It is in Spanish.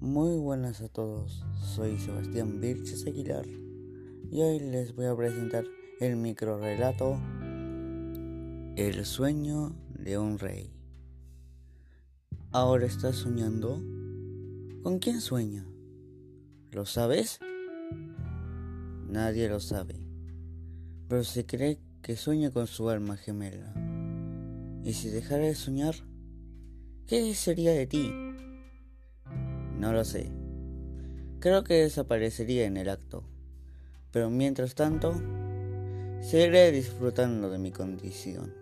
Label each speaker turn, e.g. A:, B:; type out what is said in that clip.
A: buenas a todos, soy Sebastián Virches Aguilar y hoy les voy a presentar el micro relato El sueño de un rey. ¿Ahora estás soñando? ¿Con quién sueña? ¿Lo sabes? Nadie lo sabe, pero se cree que sueña con su alma gemela. ¿Y si dejara de soñar? ¿Qué sería de ti? No lo sé. Creo que desaparecería en el acto. Pero mientras tanto, seguiré disfrutando de mi condición.